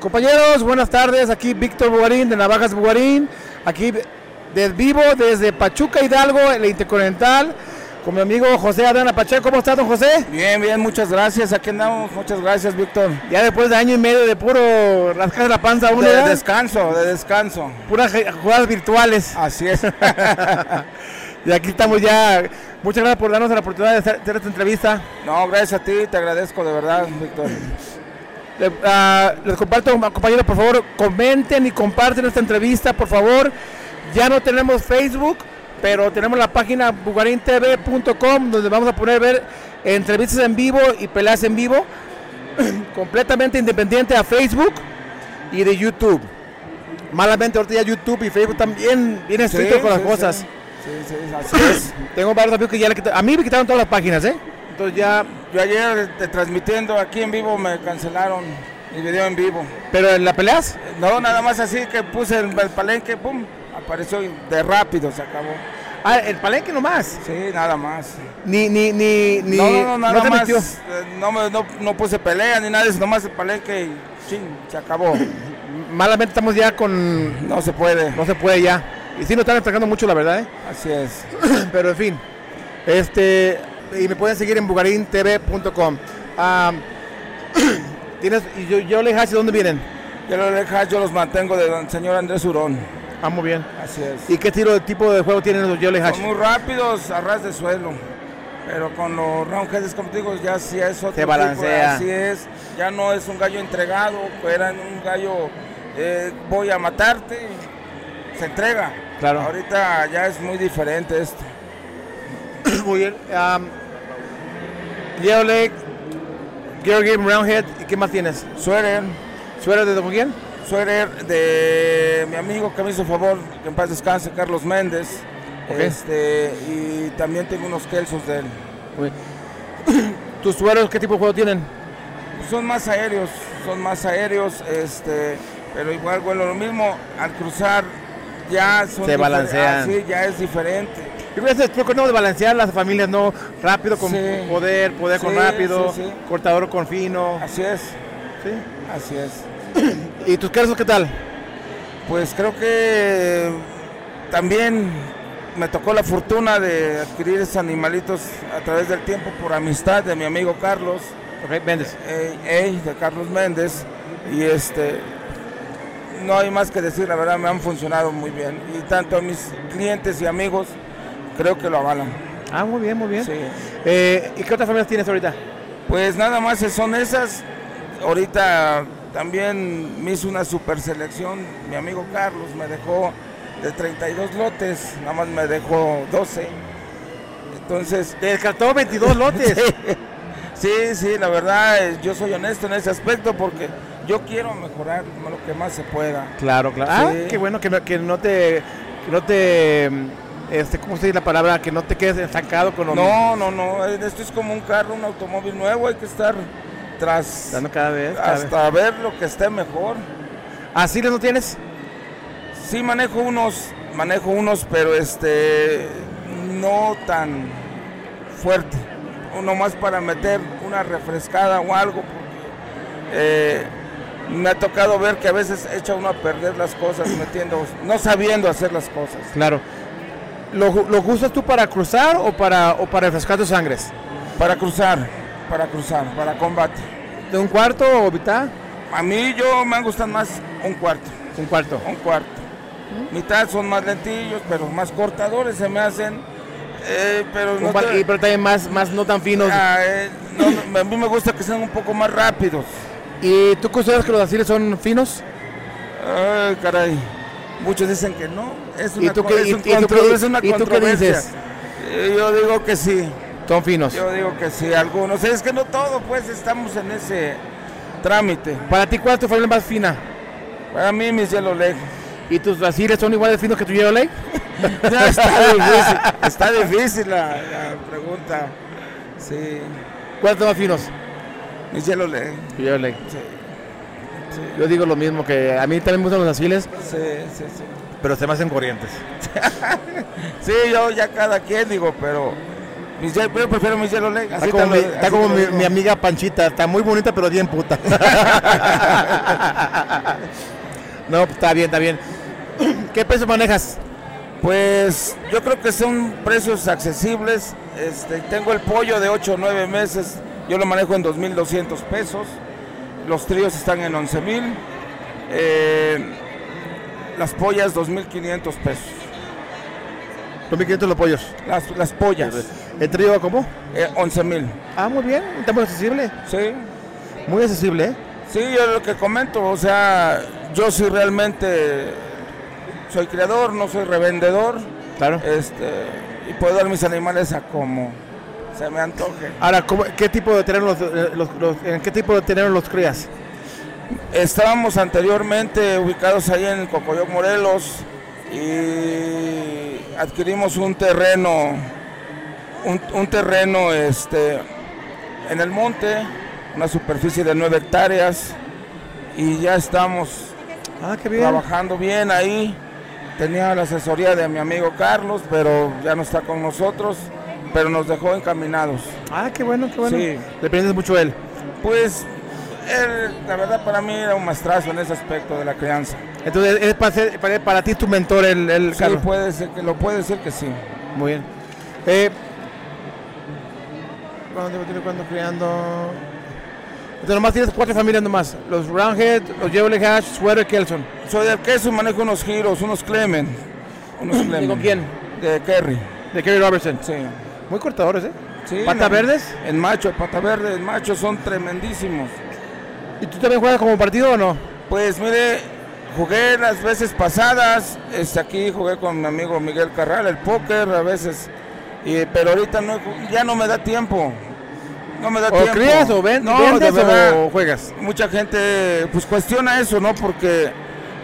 Compañeros, buenas tardes. Aquí Víctor Bugarín de Navajas Bugarín. Aquí de vivo desde Pachuca Hidalgo, el Intercontinental, con mi amigo José Adana Pacheco. ¿Cómo está, don José? Bien, bien, muchas gracias. Aquí andamos. Muchas gracias, Víctor. Ya después de año y medio de puro rascar la panza, uno De ya, descanso, de descanso. puras jugadas virtuales. Así es. Y aquí estamos ya. Muchas gracias por darnos la oportunidad de hacer esta entrevista. No, gracias a ti, te agradezco de verdad, Víctor. Le- ah, les comparto, compañeros, por favor, comenten y comparten esta entrevista, por favor. Ya no tenemos Facebook, pero tenemos la página bugarintv.com donde vamos a poder ver entrevistas en vivo y peleas en vivo, completamente independiente a Facebook y de YouTube. Malamente ahorita ya YouTube y Facebook también bien estrictos Sí, con las sí, cosas. Sí, sí, sí, así es. Tengo varios amigos que ya le quitaron, a mí me quitaron todas las páginas, ¿eh? Entonces ya, Yo ayer eh, transmitiendo aquí en vivo me cancelaron el video en vivo. pero en las peleas, No, nada más así que puse el, el palenque, pum, apareció de rápido se acabó. ah, el palenque nomás. Sí, nada más. Ni, ni, ni, ni. no, no, no, nada más. eh, No, me- no, no puse pelea ni nada, de eso, nomás el palenque y ching, se acabó. Malamente estamos ya con. No se puede. No se puede ya. Y sí nos están atacando mucho, la verdad, ¿eh? Así es. Pero en fin. Este. Y me pueden seguir en bugarintv.com. Ah, ¿Tienes. Y yo, yo le dije, ¿dónde vienen? Yo los yo los mantengo del señor Andrés Urón. Ah, muy bien. Así es. ¿Y qué tiro de tipo de juego tienen los Yole Hash? Son muy rápidos a ras de suelo. Pero con los roundheads, como te digo, ya sí es otro Se tipo, balancea. así es. Ya no es un gallo entregado, era un gallo eh, voy a matarte. Se entrega. Claro. Ahorita ya es muy diferente esto. Muy bien. Um, Leg, Gear Game Roundhead. ¿Y qué más tienes? Suéter, ¿Suero de Don quién? suéter de mi amigo que me hizo favor, que en paz descanse, Carlos Méndez. Este, y también tengo unos kelsos de él. ¿Tus sueros qué tipo de juego tienen? Son más aéreos, son más aéreos, este, pero igual, bueno, lo mismo al cruzar ya son Se balancean. ah, sí, ya es diferente. Yo creo que es truco, ¿no? De balancear las familias, ¿no? Rápido con Sí. poder, poder con rápido, sí, cortador con fino. Así es, ¿sí? así es. ¿Y tus quesos qué tal? Pues creo que también me tocó la fortuna de adquirir esos animalitos a través del tiempo por amistad de mi amigo Carlos, Ok, vendes. eh, ey, de Carlos Méndez, y este, no hay más que decir, la verdad me han funcionado muy bien, y tanto mis clientes y amigos creo que lo avalan. Ah, muy bien, muy bien. Sí. Eh, ¿Y qué otras familias tienes ahorita? Pues nada más son esas. Ahorita también me hizo una super selección. Mi amigo Carlos me dejó de 32 lotes, nada más me dejó 12. Entonces, Te descartó 22 lotes. sí, sí, la verdad, eh, yo soy honesto en ese aspecto porque yo quiero mejorar lo que más se pueda. Claro, claro. Ah, qué bueno que no, que no te, que no te, mm, este, ¿cómo se dice la palabra? Que no te quedes estancado con lo No, no, no, eh, esto es como un carro, un automóvil nuevo, hay que estar tras Dando cada vez. cada vez. hasta ver lo que esté mejor. ¿Así no tienes? Sí manejo unos, manejo unos, pero este no tan fuerte. Uno más para meter una refrescada o algo, porque eh, me ha tocado ver que a veces echa uno a perder las cosas metiendo, no sabiendo hacer las cosas. Claro. ¿Lo, lo usas tú para cruzar o para, o para refrescar tus sangres? Para cruzar, para cruzar, para combate. ¿De un cuarto o mitad? A mí yo me gustan más un cuarto, Un cuarto. un cuarto. Mitad son más lentillos, pero más cortadores se me hacen. eh, pero Un no te- pero también más, más no tan finos. Ah, eh, no, a mí me gusta que sean un poco más rápidos. ¿Y tú consideras que los asiles son finos? Ay, caray. Muchos dicen que no. Es una, ¿Y tú qué- es y- un y tú qué- es una y tú qué controversia. dices? Eh, Yo digo que sí. Son finos. Yo digo que sí. Algunos. Es que no todo, pues estamos en ese trámite. Para ti, ¿cuál es tu familia más fina? Para mí, mis hielo leg. ¿Y tus asiles son igual de finos que tu Yellow Lake? Ya está difícil. Está difícil la, la pregunta. Sí. ¿Cuáles son más finos? Mis hielo leg. Tu Yellow Lake. Sí. Yo digo lo mismo, que a mí también me gustan los asiles, Sí, sí, sí. pero se me hacen corrientes. Sí, yo ya cada quien digo, pero ye- yo prefiero mis Yellow Leg. Está como, mi, está como mi, amiga Panchita, está muy bonita pero bien puta. no, pues, está bien, está bien. ¿Qué peso manejas? Pues yo creo que son precios accesibles. Este, tengo el pollo de 8 o 9 meses, yo lo manejo en 2.200 pesos. Los tríos están en 11.000. Eh, las pollas 2.500 pesos. 2.500 los pollos. Las, las pollas ¿El trío cómo? eh, 11.000. Ah, muy bien, está muy accesible. Sí, Muy accesible, ¿eh? sí, yo lo que comento, o sea, yo sí realmente soy criador, no soy revendedor. Claro. Este, y puedo dar mis animales a como se me antoje. Ahora, ¿cómo- ¿qué tipo de los, eh, los- los- ¿en qué tipo de terreno los crías? Estábamos anteriormente ubicados ahí en Cocoyoc, Morelos, y adquirimos un terreno, un, un terreno este, en el monte, una superficie de 9 hectáreas, y ya estamos Ah, bien. trabajando bien ahí. Tenía la asesoría de mi amigo Carlos, pero ya no está con nosotros, pero nos dejó encaminados. Ah, qué bueno, qué bueno. Sí. Dependes mucho de él. Pues él, la verdad para mí era un maestrazo en ese aspecto de la crianza. Entonces, es para, ser- para, para ti tu mentor, el, el Sí, Carlos. puede ser que lo puede ser que sí. Muy bien. Eh, ¿Cuándo cuándo criando? Entonces, nomás tienes cuatro familias nomás. Los Roundhead, los Jewelry Hash, Sweater, Kelson. Soy del y manejo unos giros, unos Clemen. Unos ¿Y Clemen. con quién? De Kerry. De Kerry Robertson. Sí. Muy cortadores, ¿eh? Sí, ¿Pata verdes? En macho, pata verde, en macho son tremendísimos. ¿Y tú también juegas como partido o no? Pues mire, jugué las veces pasadas, este, aquí jugué con mi amigo Miguel Carral, el póker a veces, y, pero ahorita no, ya no me da tiempo. No me da ¿O tiempo. crías o ven- no, vendes o juegas? Mucha gente pues cuestiona eso, ¿no? Porque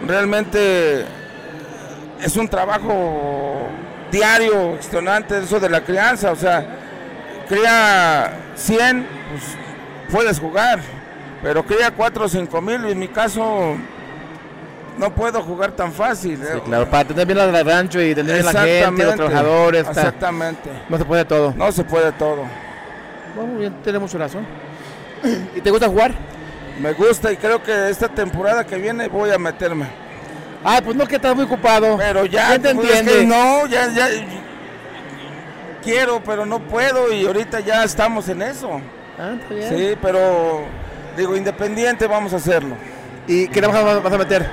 realmente es un trabajo diario, extenuante, eso de la crianza, o sea, cría 100, pues puedes jugar, pero cría 4 o 5 mil, y en mi caso no puedo jugar tan fácil. Sí, claro, para tener bien la rancho y tener la gente, los trabajadores. Exactamente. no se puede todo. No se puede todo. Bueno, bien, tiene mucho razón. ¿Y te gusta jugar? Me gusta y creo que esta temporada que viene voy a meterme. Ah, pues no, que estás muy ocupado. Pero ya, ¿Quién te pues, es entiende? que no, ya, ya quiero, pero no puedo y ahorita ya estamos en eso. Ah, está bien. Sí, pero digo, independiente vamos a hacerlo. ¿Y qué a, vas a meter?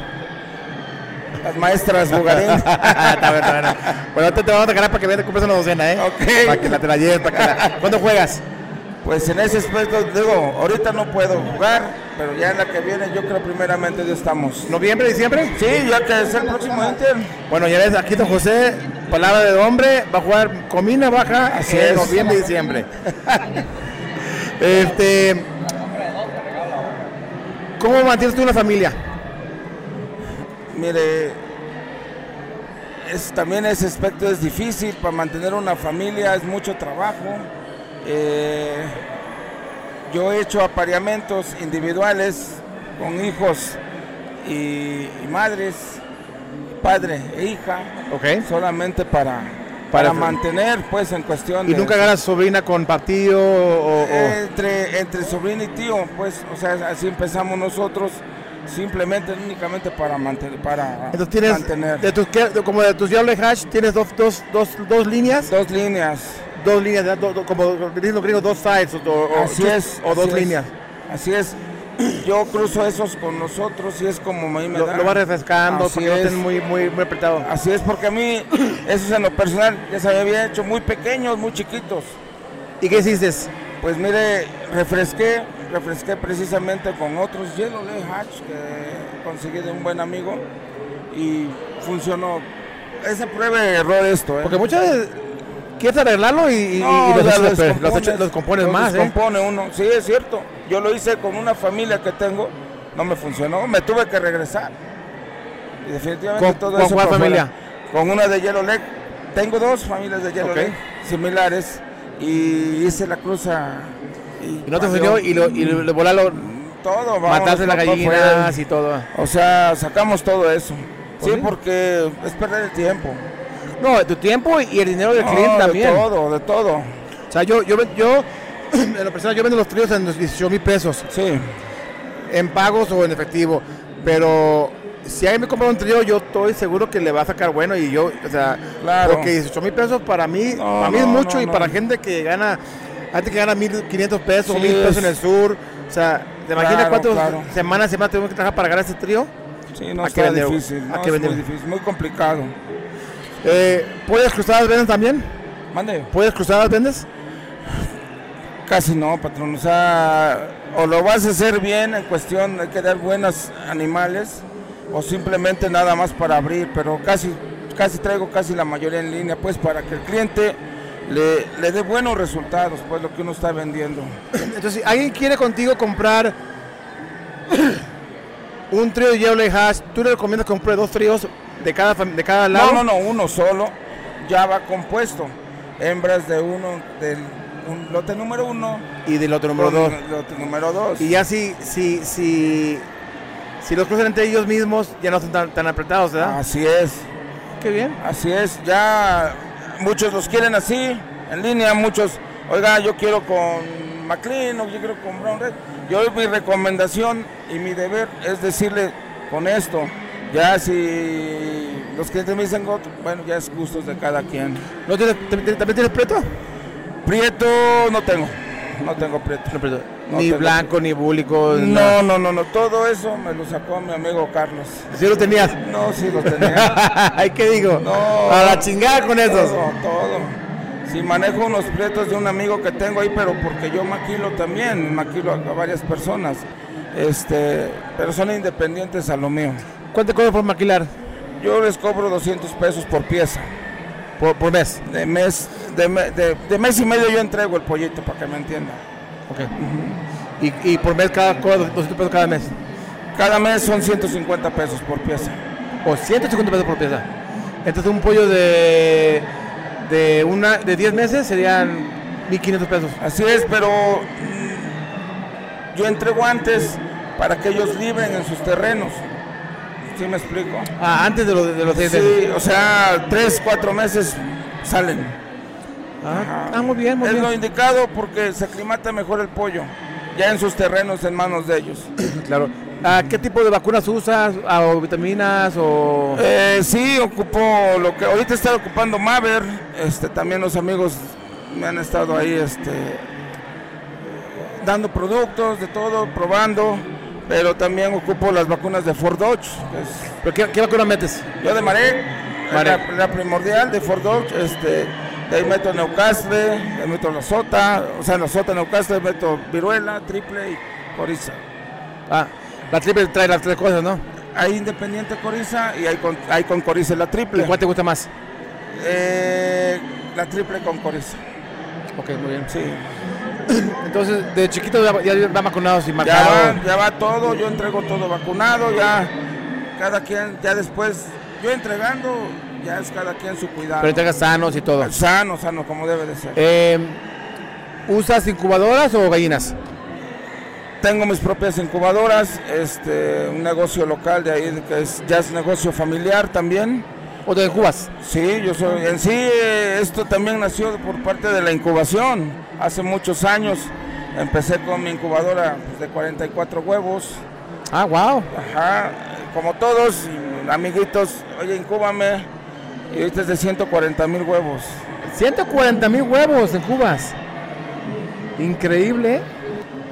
Las maestras Bugarín. está bien, está. Bueno, ahorita te vamos a sacar para que veas compres una docena, ¿eh? Ok. Para que la te la lleves, para que la... ¿Cuándo juegas? Pues en ese aspecto, digo, ahorita no puedo jugar, pero ya en la que viene yo creo primeramente ya estamos. ¿Noviembre, diciembre? Sí, ya que es el próximo Inter. Bueno, ya ves, aquí don José, palabra de hombre, va a jugar Comina Baja Así en es. noviembre y diciembre. este... ¿Cómo mantienes tú una familia? Mire, es, también ese aspecto es difícil para mantener una familia, es mucho trabajo. Eh, yo he hecho apareamientos individuales con hijos y, y madres, padre e hija, Ok. solamente para, Para- para mantener, pues en cuestión ¿Y de... nunca ganas sobrina con partido o...? o- Entre, entre sobrino y tío, pues, o sea, así empezamos nosotros, simplemente, únicamente para mantener, para Entonces tienes, mantener. de tus, como de tus Diablo Hash, tienes dos, dos, dos, dos líneas, Dos líneas, dos líneas. Do- do- como dicen los gringos, dos sides, o, o- así es. o dos así es, líneas. Así es. Yo cruzo esos con nosotros y es como a mí me Lo, da. lo vas refrescando Así porque es. muy, muy, muy apretado. Así es, porque a mí, eso es en lo personal, ya se había hecho muy pequeños, muy chiquitos. ¿Y qué hiciste? Pues mire, refresqué, refresqué precisamente con otros Yellow Lay Hatch que conseguí de un buen amigo y funcionó. Ese prueba y error esto, ¿eh? Porque muchas veces quieres arreglarlo y, y- No, y los, los compones más, ¿eh? descompone uno, sí, es cierto. Yo lo hice con una familia que tengo, no me funcionó, me tuve que regresar. Y definitivamente ¿Con- todo con eso cuál familia? fuera. Con una de Yellow Leg. Tengo dos familias de Yellow Ok. Leg similares y hice la cruza. Y no te funcionó y lo, y lo, lo volaron, todo, vámonos mataste las gallinas y todo. O sea, sacamos todo eso. Pues Sí, sí. porque es perder el tiempo. No, tu tiempo y el dinero del No, cliente de también. todo, de todo. O sea, yo, yo, yo en lo personal, yo vendo los tríos en los 18 mil pesos, Sí, en pagos o en efectivo. Pero si alguien me compra un trío, yo estoy seguro que le va a sacar bueno. Y yo, o sea, Claro. porque 18 mil pesos para mí, No, para mí es mucho no, y para gente que gana, gente que gana 1500 pesos, Sí, 1000 pesos en el sur. O sea, ¿te imaginas cuántas claro. semanas se va a tener que trabajar para ganar ese trío? sí, no ¿A está difícil. ¿A es muy difícil, muy complicado. Eh, ¿Pollas cruzadas venden también? Mande. ¿Pollas cruzadas vendes? Casi no, patrón. O sea, o lo vas a hacer bien en cuestión de que dar buenos animales, o simplemente nada más para abrir, pero casi, casi traigo casi la mayoría en línea, pues para que el cliente le, le dé buenos resultados, pues lo que uno está vendiendo. Entonces, si alguien quiere contigo comprar un trío de Yellow Hash, ¿tú le recomiendas que compre dos tríos de cada, de cada lado? No, no, no, uno solo, ya va compuesto. Hembras de uno, del un lote número uno, Y del otro número dos. lote número dos. Y ya si, si, si, si los cruzan entre ellos mismos, ya no son tan, tan apretados, ¿verdad? Así es. Qué bien. Así es, ya muchos los quieren así, en línea, muchos, oiga, yo quiero con McLean o yo quiero con Brown Red. Yo mi recomendación y mi deber es decirle con esto, ya si los clientes me dicen, bueno, ya es gustos de cada quien. ¿No tienes, t- t- ¿También tienes preto? Prieto no tengo, no tengo prieto. No ni tengo blanco, ni búlico. No, no, no, no, todo eso me lo sacó mi amigo Carlos. Si lo tenías. No, sí lo tenía. Ay, ¿qué digo? No. A la chingada con esos. Todo, todo. Si manejo unos prietos de un amigo que tengo ahí, pero porque yo maquilo también, maquilo a, a varias personas. Este, pero son independientes a lo mío. ¿Cuánto cobras por maquilar? Yo les cobro 200 pesos por pieza. Por, por mes. De mes, de, me- de- de mes y medio yo entrego el pollito para que me entiendan. Ok. y, y por mes, cada, cobra 200 pesos cada mes. Cada mes son 150 pesos por pieza. O 150 pesos por pieza. Entonces un pollo de, de, una, de 10 meses serían 1500 pesos. Así es, pero mm, yo entrego antes para que ellos libren en sus terrenos. ¿Sí me explico? Ah, antes de, lo, de los 6 meses. Sí, o sea, tres, cuatro meses salen. Ah, ah, muy bien, muy es bien. lo indicado porque se aclimata mejor el pollo, ya en sus terrenos, en manos de ellos. Claro. Ah, ¿Qué tipo de vacunas usas? Ah, ¿O vitaminas? ¿O...? Eh, sí, ocupo lo que ahorita está ocupando Maver, este, también los amigos me han estado ahí, este, dando productos de todo, probando, pero también ocupo las vacunas de Ford Dodge, ¿Pero qué, qué vacuna metes? Yo de Marek, Marek. La, la primordial de Fort Dodge, este, de ahí meto Neucastle, de ahí meto la Sota, o sea, la Sota, Neucastle, meto Viruela, Triple y Coriza. Ah, la triple trae las tres cosas, ¿no? Hay Independiente Coriza y hay con, hay con Coriza la ¿Y Triple. cuál te gusta más? Eh, la Triple con Coriza, Ok, muy bien. sí. Entonces, de chiquito ya, ya va vacunado sin Ya ya va todo, yo entrego todo vacunado, ya cada quien, ya después, yo entregando, ya es cada quien su cuidado. Pero entregas sanos y todo. Sano, sano, como debe de ser. Eh, ¿Usas incubadoras o gallinas? Tengo mis propias incubadoras, este, un negocio local de ahí que es, ya es negocio familiar también. ¿O te incubas? Sí, yo soy, en sí eh, esto también nació por parte de la incubación. Hace muchos años empecé con mi incubadora pues, de 44 huevos. Ah, wow. Ajá, como todos, amiguitos, oye, incúbame. Y ahorita es de 140 mil huevos. 140 mil huevos en cubas. Increíble. ¿eh?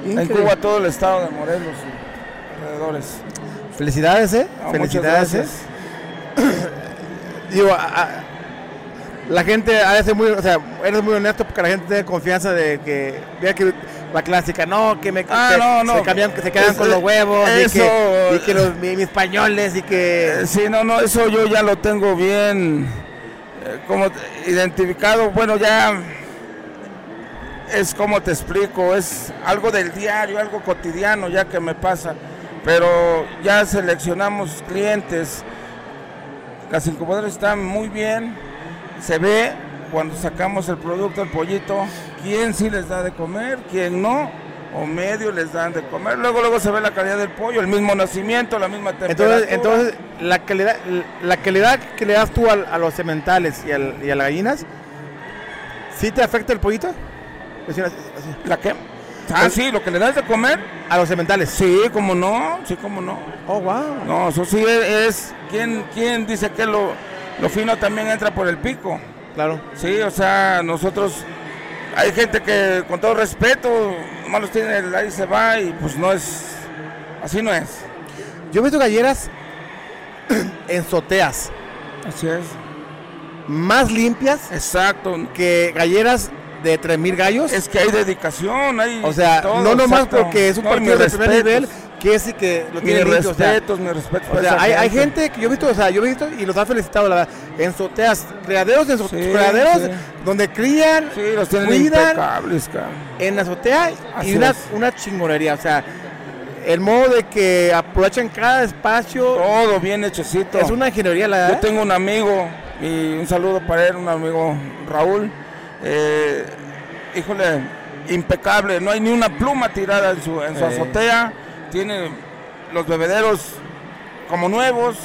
Increíble. Incuba todo el estado de Morelos y alrededores. Felicidades, ¿eh? Felicidades. ¿Eh? Digo, a- a- la gente a veces muy, o sea, eres muy honesto porque la gente tiene confianza de que, vea que la clásica, no, que me Ah, que no, no. se cambian, que se quedan Es- con los huevos, y que, y que los mi- mis españoles y que Eh, Sí, no, no, eso yo ya lo tengo bien eh, como identificado. Bueno, ya es como te explico, es algo del diario, algo cotidiano ya que me pasa. Pero ya seleccionamos clientes. Las incubadoras están muy bien. Se ve cuando sacamos el producto, el pollito, quién sí les da de comer, quién no. O medio les dan de comer. Luego, luego se ve la calidad del pollo, el mismo nacimiento, la misma temperatura. entonces, entonces la calidad, la calidad que le das tú a, los sementales y, al- y a las gallinas, ¿sí te afecta el pollito? ¿La qué? Ah, sí, lo que le das de comer. A los cementales. Sí, como no, sí, como no. Oh, wow. No, eso sí es, es- ¿quién, quién dice que lo, lo fino también entra por el pico? Claro. Sí, o sea, nosotros, hay gente que con todo respeto, nomás los tiene el ahí se va y pues no es, así no es. Yo he visto galleras en soteas Así es. más limpias Exacto. que galleras de 3000 gallos. Es que hay dedicación, hay o sea, todo, no nomás exacto. porque es un No, partido de primer nivel, que es y que lo tiene. O sea, respetos, o sea, esa hay, hay gente que yo he visto, o sea, yo he visto y los ha felicitado, la verdad, en soteas, criaderos, en so- Sí, criaderos, sí. donde crían, Sí, los tienen cuidan en la azotea Así y una, es. una chingonería. O sea, el modo de que aprovechan cada espacio Todo bien hechecito. es una ingeniería, la Yo tengo un amigo, y un saludo para él, un amigo Raúl. Eh, híjole, impecable, no hay ni una pluma tirada en su, en su Eh. azotea. Tiene los bebederos como nuevos,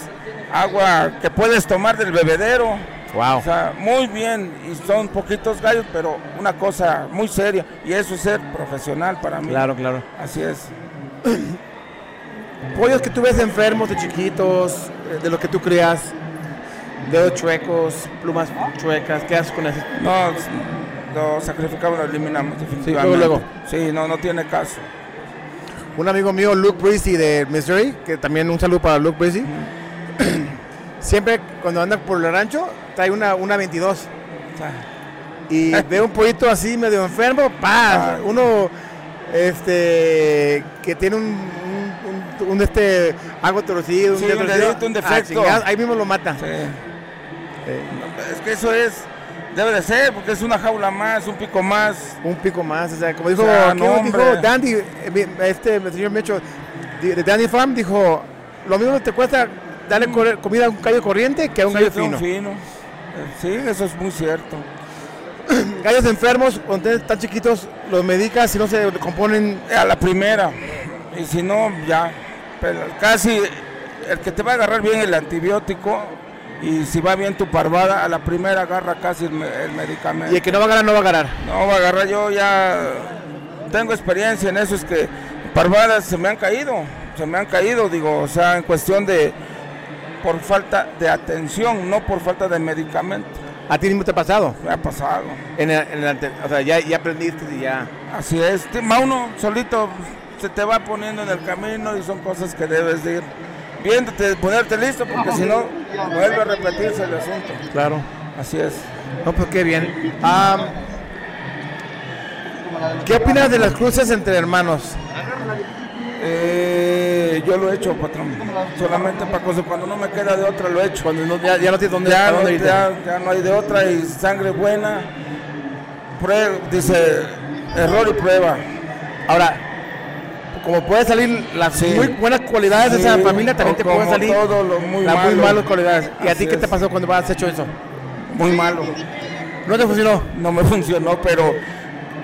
agua que puedes tomar del bebedero. Wow. O sea, muy bien, y son poquitos gallos, pero una cosa muy seria. Y eso es ser profesional para mí. Claro, claro. Así es. Pollos que tú ves enfermos de chiquitos, eh, de lo que tú crías, dedos chuecos, plumas chuecas, ¿qué haces con eso? No, lo sacrificamos, lo eliminamos definitivamente. luego, Sí, no, no tiene caso. Un amigo mío, Luke Breezy de Missouri, que también un saludo para Luke Breezy, siempre cuando anda por el rancho trae una, una 22 O sea, y ve un pollito así medio enfermo, pa, Ah. uno este que tiene un, un, un- un, este algo torcido, un, Sí, un torcido, dedito, un ah, defecto. ahí mismo lo mata. sí. Eh, Es que eso es, debe de ser, porque es una jaula más, un pico más. un pico más, o sea, como dijo, O sea, ¿quién no, dijo hombre. Dandy, eh, este el señor Mecho de, Dandy Farm dijo, lo mismo te cuesta darle corre- comida a un gallo corriente que a un Sí, gallo fino. Eh, Sí, eso es muy cierto. Gallos enfermos, cuando están chiquitos, los medicas si no se componen. A la primera. Y si no, ya. Pero casi el que te va a agarrar bien el antibiótico y si va bien tu parvada, a la primera agarra casi el, me- el medicamento. Y el que no va a ganar, no va a ganar. No, va a agarrar yo ya tengo experiencia en eso, es que parvadas se me han caído, se me han caído, digo, o sea, en cuestión de por falta de atención, no por falta de medicamento. A ti mismo te ha pasado. Me ha pasado. En el- en el o sea, ya, ya aprendiste y ya. Así es, Te- Mauno solito se te va poniendo en el camino y son cosas que debes de ir viéndote, ponerte listo, porque si no, vuelve a repetirse el asunto. Claro. Así es. No, pues qué bien. Am, ¿Qué opinas de las cruces entre hermanos? Eh, yo lo he hecho, patrón. Solamente para cosas, cuando no me queda de otra lo he hecho. Cuando no- ya, ya no tienes dónde, ya, no, dónde ya- ya no hay de otra y sangre buena. Prue- dice error y prueba. Ahora, como puede salir las Sí. muy buenas cualidades de esa familia, también te pueden salir todo lo muy las muy malo. malas cualidades. ¿Y a ti qué te pasó cuando has hecho eso? Muy malo. ¿No te funcionó? No me funcionó, pero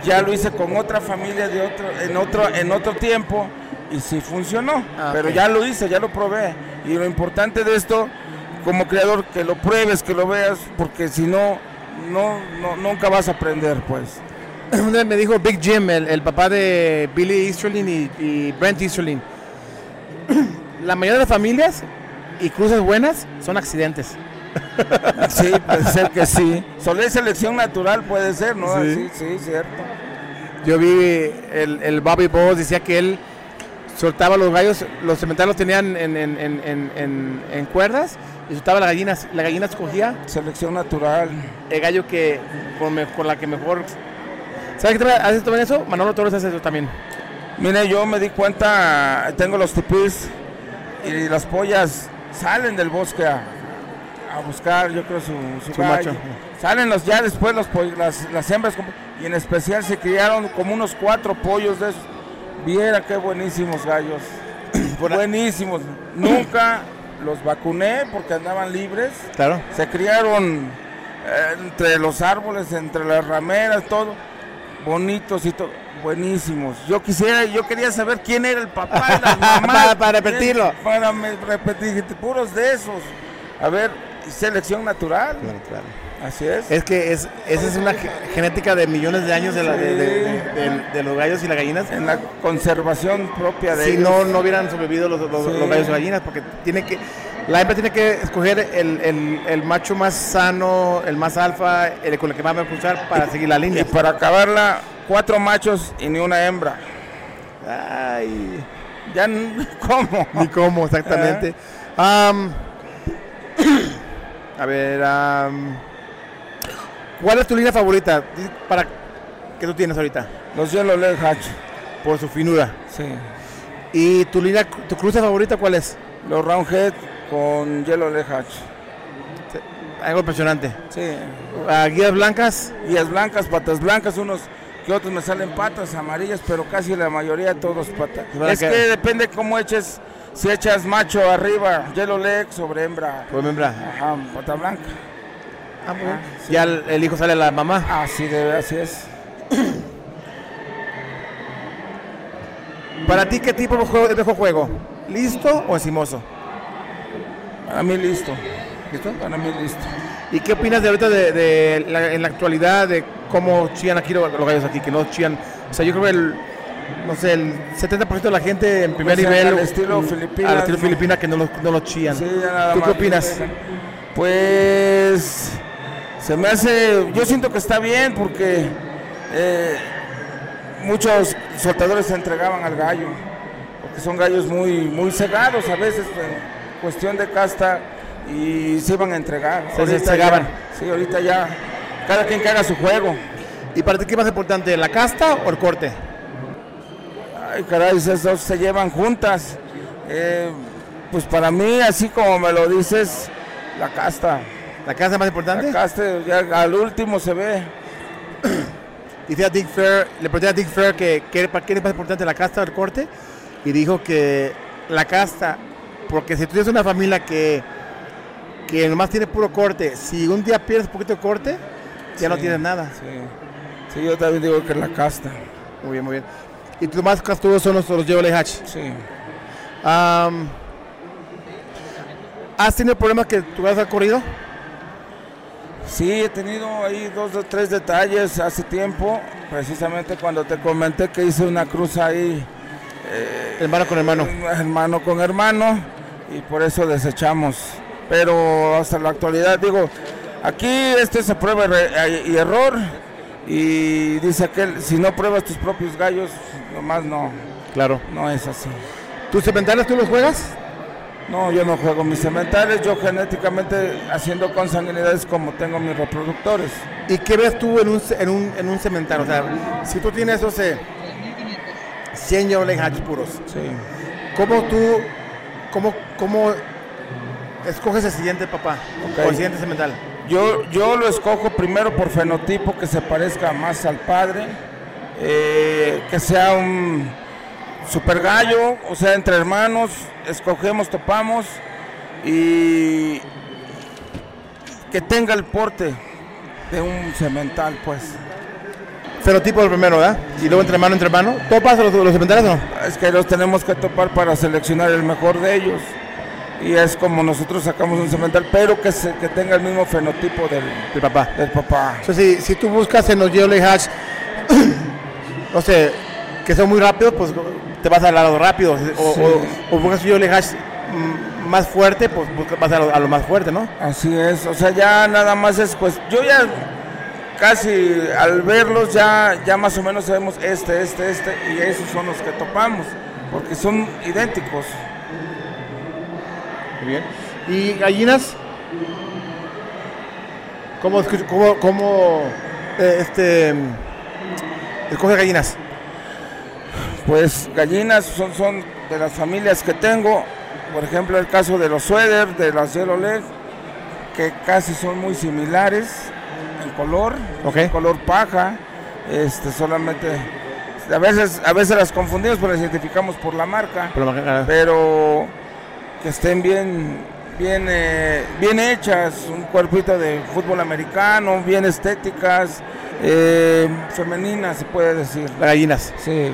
ya lo hice con otra familia de otro, en otro, en otro tiempo y sí funcionó. Ah, pero ya lo hice, ya lo probé. Y lo importante de esto, como creador, que lo pruebes, que lo veas, porque si no, no, no nunca vas a aprender, pues. Una vez me dijo Big Jim, el, el papá de Billy Easterlin y, y Brent Easterlin. La mayoría de las familias y cruces buenas son accidentes. Sí, puede ser que sí. Solo es selección natural, puede ser, ¿no? Sí. Sí, sí, cierto. Yo vi el, el Bobby Bowles, decía que él soltaba los gallos, los cementerios los tenían en, en- en- en- en- en cuerdas y soltaba las gallinas. La gallina escogía Selección natural. el gallo que con la que mejor. ¿Sabes qué hace también eso? Manolo Torres hace eso también. Mire, yo me di cuenta, tengo los tipis y las pollas salen del bosque a, a buscar, yo creo, su, su, Su gallo. macho. Salen los ya después los las, las hembras y en especial se criaron como unos cuatro pollos de esos. Viera qué buenísimos gallos. buenísimos. Nunca los vacuné porque andaban libres. Claro. Se criaron eh, entre los árboles, entre las rameras, todo. Bonitos y todo. Buenísimos. Yo quisiera, yo quería saber quién era el papá y las mamás. Para- para repetirlo. Para me- repetir, puros de esos. A ver, selección natural. Así es. Es que es, esa es una ge- genética de millones de años de, la- de- de- de- de- de los gallos y las gallinas. En la conservación propia de Si ellos. no, no hubieran sobrevivido los, los- Sí. los gallos y gallinas, porque tiene que, la hembra tiene que escoger el, el- el macho más sano, el más alfa, el con el que más va a cruzar para seguir la Y línea. para acabarla, cuatro machos y ni una hembra. Ay, Ya, ¿cómo? ni cómo exactamente. Am, a ver, am, ¿cuál es tu línea favorita para que tú tienes ahorita? Los Yellow Leg Hatch. Por su finura. Sí. ¿Y tu línea, tu cruce favorita cuál es? Los Roundhead con Yellow Leg Hatch. Algo impresionante. Sí. Ah, guías blancas, Guías blancas, patas blancas, unos que otros me salen patas amarillas, pero casi la mayoría todos patas. ¿Verdad Es que- que depende cómo eches, si echas macho arriba, yellow leg sobre hembra. pues hembra. Ajá, pata blanca. Ah. Ah, sí. Ya el, el hijo sale a la mamá. Así debe, así es. Para ti, ¿qué tipo de juego juego? ¿Listo o encimoso? Para mí listo. ¿Listo? Para mí listo. ¿Y qué opinas de ahorita de, de la, en la actualidad de cómo chían aquí los, los gallos aquí? Que no chían. O sea, yo creo que el, no sé, el 70% de la gente en primer Pues, nivel. al estilo Filipinas, Al estilo. Filipina que no los, no los chían. Sí, nada ¿Tú qué opinas? Pues se me hace, yo siento que está bien porque eh, muchos soltadores se entregaban al gallo, porque son gallos muy, muy cegados a veces cuestión de casta y se iban a entregar. Se ya- Sí, ahorita ya cada quien que haga su juego. ¿Y para ti qué es más importante, la casta o el corte? Ay, caray, esas dos se llevan juntas. Eh, pues para mí, así como me lo dices, la casta. ¿La casta es más importante? La casta ya al último se ve. Dice a Dick Fair, le pregunté a Dick Fair que, que para qué es más importante la casta o el corte y dijo que la casta, porque si tú tienes una familia que, que nomás tiene puro corte, si un día pierdes un poquito de corte, ya no tienes nada. Sí. Sí, yo también digo que la casta. Muy bien, muy bien. Y tus más castudos son los, los Yellow Hatch. Sí. Am, ¿Has tenido problemas que tu gato ha corrido? Sí, he tenido ahí dos o tres detalles hace tiempo, precisamente cuando te comenté que hice una cruz ahí, Hermano con hermano. hermano con hermano, y por eso desechamos. Pero hasta la actualidad, digo, aquí este se prueba er- y error, y dice aquel, si no pruebas tus propios gallos, nomás no, Claro. no es así. ¿Tus cementales tú los juegas? No, yo no juego mis sementales, yo genéticamente haciendo consanguinidades como tengo mis reproductores. ¿Y qué ves tú en un, en un, en un cemental? O sea, si tú tienes esos eh, 100 Yellow Hatch puros, Sí. ¿cómo tú, cómo, cómo escoges el siguiente papá o el siguiente cemental? Yo, yo lo escojo primero por fenotipo que se parezca más al padre, eh, que sea un super gallo, o sea, entre hermanos, escogemos, topamos y que tenga el porte de un cemental, pues. Fenotipo el primero, ¿verdad? Y luego entre hermano, entre hermano. ¿Topas los, los cementales o no? Es que los tenemos que topar para seleccionar el mejor de ellos. Y es como nosotros sacamos un cemental, pero que, se, que tenga el mismo fenotipo del, El papá. del papá. O sea, si, si tú buscas en los Yellow Hatch, no sé, que son muy rápidos, pues te vas al lado rápido. O, Sí. o, o buscas un Yellow Hatch más fuerte, pues vas a lo, a lo más fuerte, ¿no? Así es, o sea, ya nada más es pues, yo ya casi al verlos ya, ya más o menos sabemos este, este, este, y esos son los que topamos, porque son idénticos. Muy bien. ¿Y gallinas? ¿Cómo, cómo, cómo eh, este, escoge gallinas? Pues gallinas son, son de las familias que tengo, por ejemplo el caso de los Sueder, de las Yellow Leg, que casi son muy similares color, Ok. en color paja, este solamente a veces a veces las confundimos, pero las identificamos por la marca. Pero, ah, pero que estén bien bien eh, bien hechas un cuerpito de fútbol americano bien estéticas eh, femeninas se puede decir gallinas. sí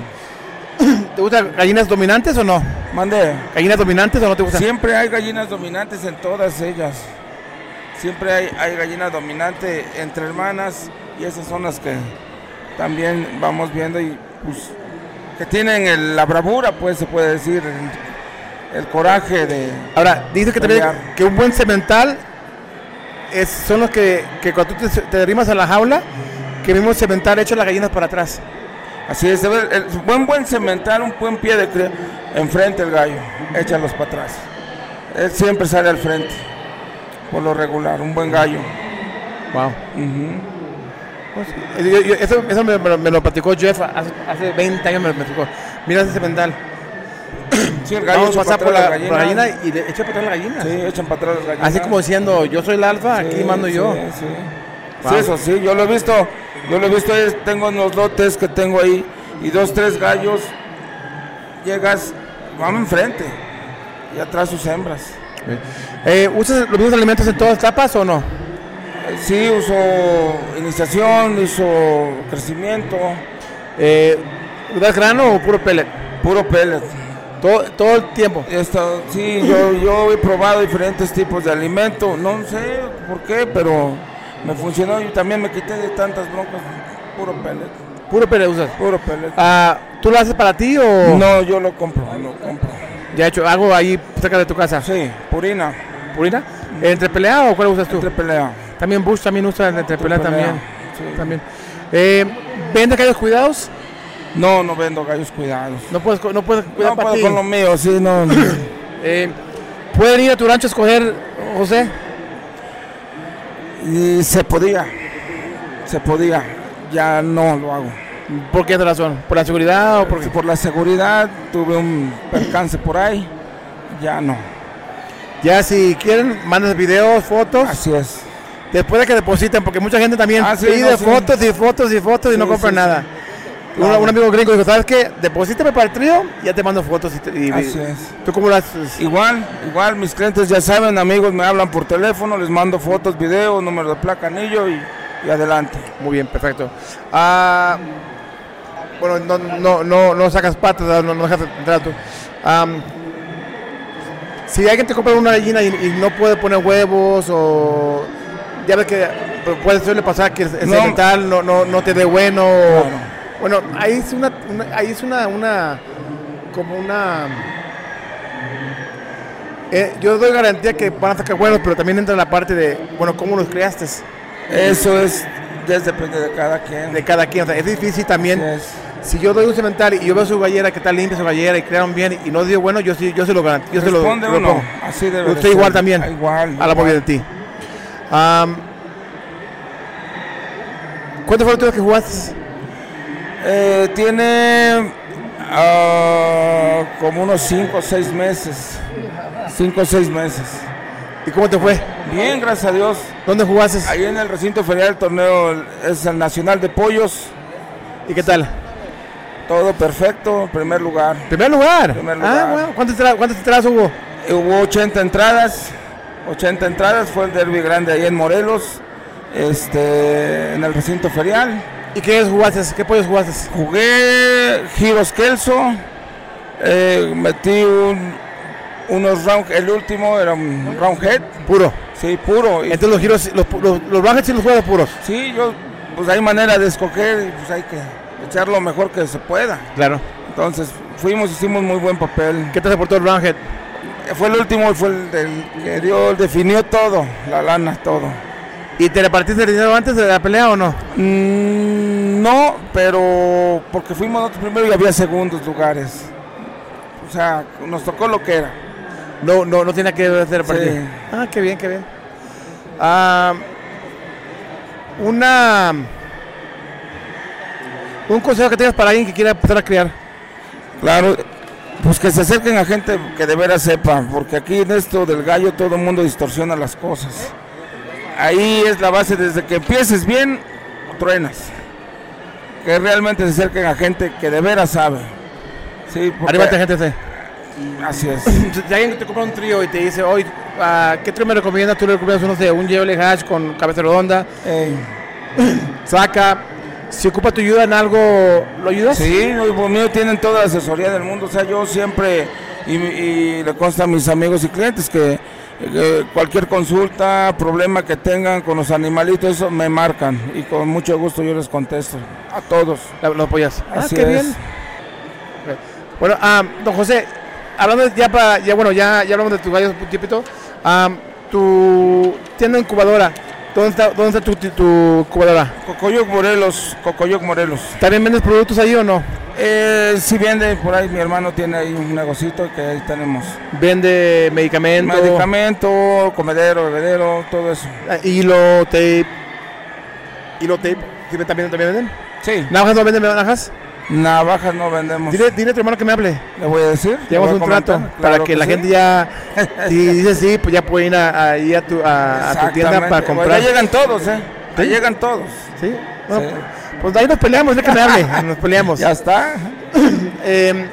¿Te gustan gallinas dominantes o no? mandé ¿Gallinas dominantes o no te gustan? siempre hay gallinas dominantes en todas ellas siempre hay, hay gallina dominante entre hermanas y esas son las que también vamos viendo y pues que tienen el- la bravura, pues se puede decir, el, el coraje de... Ahora, dice que también que un buen cemental es, son los que, que cuando tú te, te arrimas a la jaula, que mismo cemental echa las gallinas para atrás. Así es, el, buen buen cemental, un buen pie de enfrente el gallo, échalos para atrás. Él siempre sale al frente, por lo regular, un buen gallo. Wow. Yo- yo- eso eso me, me lo- me lo platicó Jeff hace, hace 20 años. Me, me explicó. Mira ese cemental. Sí, el gallo Vamos a pasar por la, por la gallina. y le echa para atrás la gallina. Sí, echan para atrás las gallinas. Así como diciendo, yo soy el alfa, aquí Sí, mando yo. Sí, sí. Wow. Sí, eso sí, yo lo he visto, yo lo he visto, tengo unos lotes que tengo ahí y dos, tres gallos, llegas, vamos enfrente y atrás sus hembras. Eh, ¿Usas los mismos alimentos en todas etapas o no? Sí, uso iniciación, uso crecimiento, Eh, ¿Das grano o puro pellet? puro pellet. Todo, todo el tiempo. Esto, sí, yo, yo he probado diferentes tipos de alimento, no sé por qué, pero me funcionó y también me quité de tantas broncas, puro pellet, Puro pellet usas. puro pellet. Ah, ¿Tú lo haces para ti o No, yo lo compro, lo compro. Ya hecho algo ahí cerca de tu casa? Sí, purina, ¿Purina? ¿Entre pelea o cuál usas tú? entre pelea. También Bush también usa entre pelea también. sí. también. Eh, ¿Vende gallos cuidados? No, no vendo gallos cuidados. No puedes, no puedes cuidar No para puedo ti. con lo mío, sí, no. no. Eh, ¿Pueden ir a tu rancho a escoger, José? y se podía, se podía, ya no lo hago. ¿Por qué razón? ¿Por la seguridad o por Porque por la seguridad tuve un percance por ahí, ya no. Ya si quieren, mandas videos, fotos, Así es. después de que depositen, porque mucha gente también Ah, sí, pide no, sí. fotos y fotos y fotos y no compra nada. Un, amigo gringo dijo, ¿sabes qué? Deposítame para el trío ya te mando fotos. Y, y- Así es. ¿Tú cómo lo haces? Igual, igual mis clientes ya saben, amigos, me hablan por teléfono, les mando fotos, videos, número de placa, anillo y, y adelante. Muy bien, perfecto. Ah, bueno, no, no, no, no sacas patas, no, no dejas de entrar tú. Am, si alguien te compra una gallina y, y no puede poner huevos o ya ves que pues, puede suele pasar que el No. cemental no, no, no te dé bueno. Bueno, ahí es una, una- ahí es una, una como una eh, yo doy garantía que van a sacar buenos, pero también entra la parte de, bueno, cómo los creaste Eso es, depende de cada quien. de cada quien. O sea, es difícil también. Así es. Si yo doy un cemental y yo veo su gallera que está limpia su gallera y crearon bien y no dio bueno, yo sí, yo se lo garantizo. Yo se lo, Responde lo uno, pongo. así debe de Usted igual también. Ah, Igual. A la movida de ti. Am, ¿Cuántos fueron los que jugaste? Eh, tiene ah, como unos 5 o 6 meses. 5 o 6 meses. ¿Y cómo te fue? Bien, gracias a Dios. ¿Dónde jugaste? Ahí en el recinto ferial el torneo es el Nacional de Pollos. ¿Y qué tal? Todo perfecto, primer lugar. Primer lugar. Primer Ah, bueno. ¿Cuántas entradas, cuántas entradas hubo? Hubo 80 entradas. 80 entradas, fue el derby grande ahí en Morelos. Este, en el recinto ferial. ¿Y qué jugaste? ¿Qué pollos jugaste? Jugué giros Kelso, eh, metí un- unos round, el último era un round head, Puro. sí, puro. y- Entonces los giros, los, los, los Roundheads sí los juegas puros. sí, yo, pues hay manera de escoger y pues hay que echar lo mejor que se pueda. Claro. Entonces fuimos, hicimos muy buen papel. ¿Qué te aportó el Roundhead? Fue el último, fue el del que dio, definió todo, la lana, todo. ¿Y te repartiste el dinero antes de la pelea o no? Mm, no, pero porque fuimos nosotros primero y había segundos lugares. O sea, nos tocó lo que era. No, no, no tiene que hacer partido. Sí. Ah, qué bien, qué bien. Ah, una. Un consejo que tengas para alguien que quiera empezar a criar. Claro, pues que se acerquen a gente que de veras sepa, porque aquí en esto del gallo todo el mundo distorsiona las cosas. Ahí es la base, desde que empieces bien, truenas. Que realmente se acerquen a gente que de veras sabe. Sí, porque- Arriba gente usted. Así es. Si alguien te compra un trío y te dice, hoy, ah, ¿qué trío me recomiendas? Tú le recomiendas, no sé, un Jebel Hash con cabeza redonda, Ey, saca. Si ocupa tu ayuda en algo, ¿lo ayudas? Sí, los míos tienen toda la asesoría del mundo. O sea, yo siempre y, y le consta a mis amigos y clientes que, cualquier consulta, problema que tengan con los animalitos, eso me marcan y con mucho gusto yo les contesto a todos. ¿Lo apoyas? Ah, Así qué es. bien. Bueno, ah, don José, hablando de- ya para, ya bueno, ya, ya hablamos de tus gallos un tiempito. ah, tu tienda incubadora, ¿dónde está, dónde está tu, tu, incubadora? Cocoyoc Morelos, Cocoyoc Morelos. ¿También vendes productos ahí o no? Eh, si vende por ahí, mi hermano tiene ahí un negocito que ahí tenemos. Vende medicamentos, Medicamento, comedero, bebedero, todo eso. ah, hilo, tape, hilo, tape, ¿sí también, también venden? Sí, ¿Navajas no venden navajas? Navajas no vendemos. Dile, dile a tu hermano que me hable. Le voy a decir. le Llevamos a un trato para que, la sí. gente ya, si dice sí, pues ya puede ir a, ahí a tu, a, a tu tienda para Pues comprar. ya llegan todos, ¿eh? Ya ¿Sí? llegan todos. ¿Sí? Pues de ahí nos peleamos, de que me hable, nos peleamos. Ya está. Eh,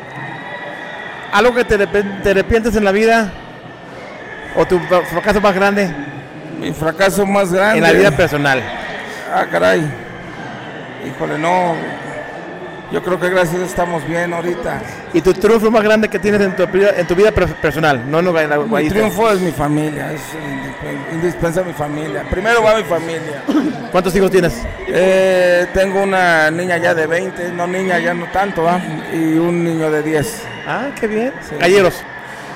algo que te, te arrepientes en la vida o tu fra- fracaso más grande Mi fracaso más grande. en la vida personal. Ah, caray. Híjole, no. Yo creo que gracias estamos bien ahorita. Y tu triunfo más grande que tienes en tu, vida- en tu vida per- personal, no la- en la Mi triunfo es mi familia, es indisp- indispensable mi familia. Primero va mi familia. ¿Cuántos hijos tienes? Eh, tengo una niña ya de 20, no niña ya no tanto, ¿va? Y un niño de 10. Ah, qué bien. Sí. Galleros.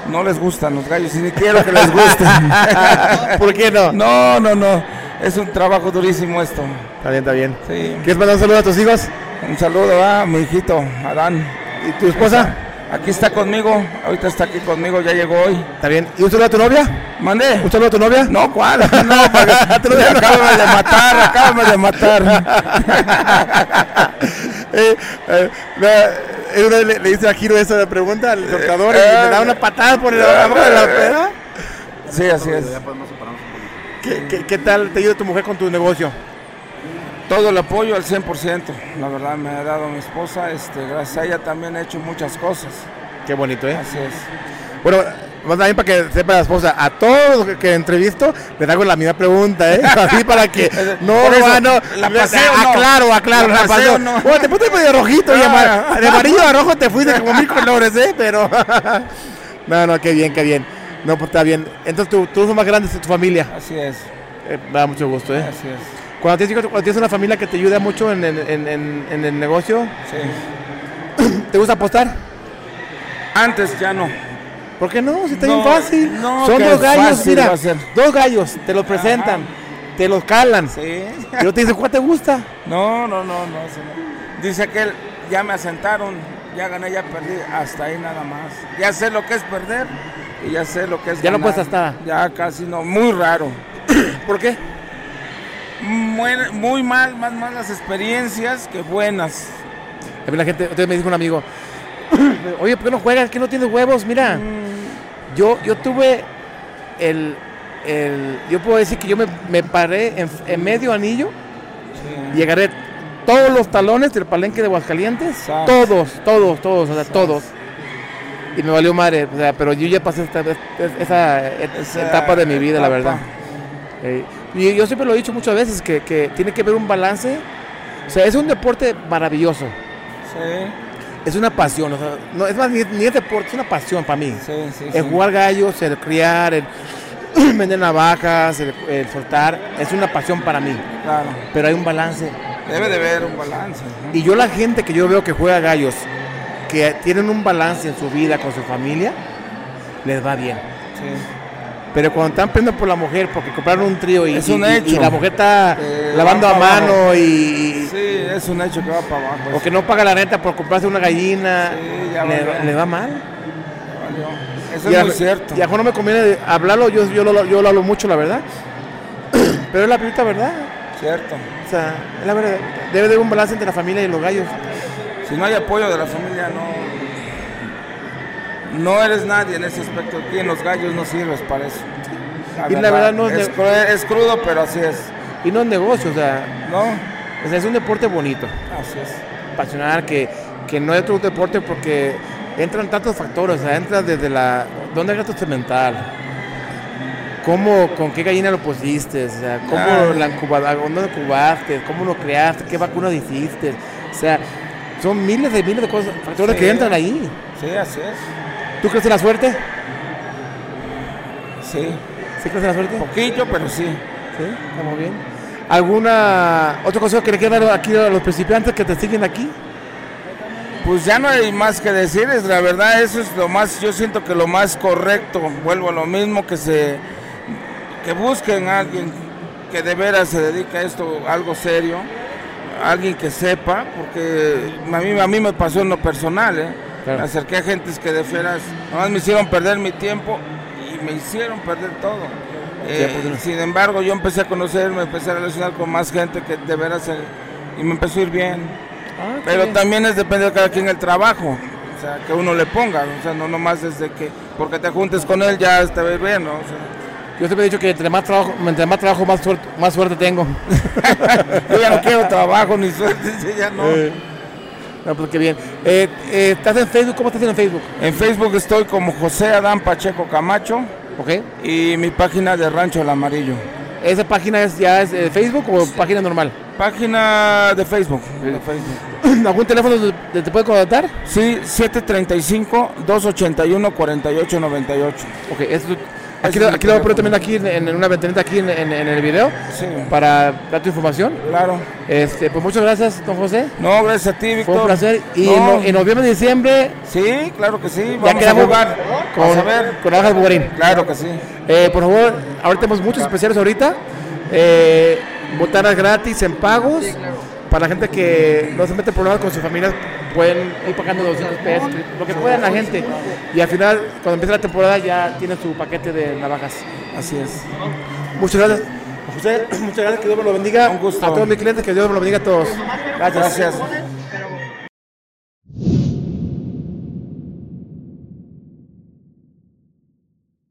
No les gustan los gallos y ni quiero que les gusten. ¿Por qué no? no, no, no. Es un trabajo durísimo esto. Está bien, está bien. Sí. ¿Quieres mandar un saludo a tus hijos? Un saludo a mi hijito, Adán. ¿Y tu esposa? Aquí está conmigo, ahorita está aquí conmigo, ya llegó hoy. Está bien. ¿Y un saludo a tu novia? ¿Mandé? ¿Un saludo a tu novia? No, ¿cuál? No, porque Te lo digo. acábame de matar, acábame de matar. eh, eh, vez le, le hice a Giro esa pregunta al soltador y me da una patada por el abajo de la pera. Sí, así es. ¿Qué, qué, qué tal te ayuda tu mujer con tu negocio? Todo el apoyo al 100%, la verdad me ha dado mi esposa, este, gracias a ella también he hecho muchas cosas. Qué bonito, ¿eh? Así es. Bueno, más también para que sepa la esposa, a todos los que- entrevisto les hago la misma pregunta, ¿eh? Así para que no, eso, no, no, ¿la paseo no? aclaro, aclaro, ¿La la paseo paseo. o no? Bueno, te pusiste medio rojito, y de amarillo a rojo te fuiste como mil colores, ¿eh? Pero, no, no, qué bien, qué bien. No, pues está bien. Entonces, tu, tu hijo más grande es tu familia. Así es, Eh, me da mucho gusto, ¿eh? así es. Cuando tienes, cuando tienes una familia que te ayuda mucho en, en- en- en- en el negocio, Sí. ¿te gusta apostar? Antes ya no. ¿Por qué no? Si está No, bien fácil. no, Son dos gallos, mira. Dos gallos, te los presentan, te los calan. Sí. Y luego te dicen, ¿cuál te gusta? No, no, no, no, no. Dice aquel, ya me asentaron, ya gané, ya perdí, hasta ahí nada más. Ya sé lo que es perder y ya sé lo que es Ya no ganar. puedes hasta. Ya casi no, muy raro. ¿Por qué? Muy, muy mal, más malas experiencias que buenas. A mí la gente, entonces me dijo un amigo, oye, ¿por qué no juegas? ¿Qué no tienes huevos? Mira, yo, yo tuve el, el, yo puedo decir que yo me, me paré en, en medio anillo y agarré todos los talones del palenque de Aguascalientes, Sas. todos, todos, todos, o sea, todos. Y me valió madre, o sea, pero yo ya pasé esta, esa, Esa etapa de mi vida, la verdad. Eh, y yo siempre lo he dicho muchas veces, que, que tiene que haber un balance. O sea, es un deporte maravilloso. Sí, Es una pasión. o sea, no, es más, ni, ni es deporte, es una pasión para mí. sí, sí. El sí. jugar gallos, el criar, el vender navajas, el, el soltar, es una pasión para mí. Claro, Pero hay un balance. debe de haber un balance. ¿no? Y yo la gente que yo veo que juega gallos, que tienen un balance en su vida con su familia, les va bien. Sí. Pero cuando están peleando por la mujer, porque compraron un trío y, Es y- un y- y hecho. la mujer está Eh, lavando a mano abajo. y, Sí, es un hecho que va para abajo. o que no paga la renta por comprarse una gallina, Sí, ya le, va mal. Eso Y es a- muy cierto. Y a Juan no me conviene hablarlo, yo, yo, lo, yo lo hablo mucho, la verdad. Pero es la primera verdad. Cierto. O sea, es la verdad. Debe de haber un balance entre la familia y los gallos. Si no hay apoyo de la familia, no. No eres nadie en ese aspecto. Aquí en los gallos no sirves para eso. Y la verdad no es es, crudo, pero así es. Y no es negocio, o sea, ¿No? o sea, es un deporte bonito, Así es. pasional, que, que no es otro deporte porque entran tantos factores, o sea, entra desde la... ¿Dónde gastas mental? ¿Cómo, con qué gallina lo pusiste? O sea, ¿cómo Ah. la incubada- dónde lo incubaste? ¿Cómo lo creaste? ¿Qué vacuna hiciste? O sea, son miles de miles de cosas, factores Sí. que entran ahí. Sí, así es. ¿Tú crees en la suerte? Sí, ¿Sí crees en la suerte? poquillo, pero sí. Sí, estamos bien. ¿Alguna otro consejo que le quieras dar aquí a los principiantes que te siguen aquí? Pues ya no hay más que decir, es la verdad, eso es lo más, yo siento que lo más correcto, vuelvo a lo mismo, que se, que busquen a alguien que de veras se dedique a esto, algo serio, alguien que sepa, porque a mí, a mí me pasó en lo personal, ¿eh? Claro. me acerqué a gentes que de veras, nomás me hicieron perder mi tiempo y me hicieron perder todo. Eh, sin embargo, yo empecé a conocer, me empecé a relacionar con más gente que de veras, y me empezó a ir bien. Pero también es depende de cada quien el trabajo, o sea, que uno le ponga, o sea, no nomás desde que, porque te juntes con él ya ir bien, ¿no? O sea, Yo siempre he dicho que entre más trabajo, entre más trabajo más suerte, más suerte tengo. yo ya no quiero trabajo ni suerte, ya no. Eh, no, pues qué bien. Eh, eh, ¿Estás en Facebook? ¿Cómo estás en Facebook? En Facebook estoy como José Adán Pacheco Camacho ¿Ok? y mi página de Rancho El Amarillo. ¿Esa página es ya es de Facebook o página normal? Página de Facebook. De Facebook. ¿Algún teléfono donde te puede contactar? Sí, 735-281-4898. Ok, esto- aquí, lo, aquí lo voy a poner también aquí en, en una ventanita aquí en, en- en el video Sí, para dar tu información. claro. Este, pues muchas gracias, don José. No, gracias a ti, Víctor. Fue un placer. Y No, en, no- en noviembre y diciembre Sí, claro que sí. ya Vamos a quedamos jugar. con, Vamos a ver. con Ángel Bugarín. Claro que sí. Eh, por favor, ahorita tenemos muchos especiales ahorita. Eh, botanas gratis en pagos. Para la gente que no se mete problemas con sus familias, pueden ir pagando 200 pesos, lo que puedan la gente. Y al final, cuando empiece la temporada, ya tiene su paquete de navajas. Así es. Muchas gracias. José, muchas gracias, que Dios me lo bendiga. Un gusto. A todos mis clientes, que Dios me lo bendiga a todos. Gracias. Gracias.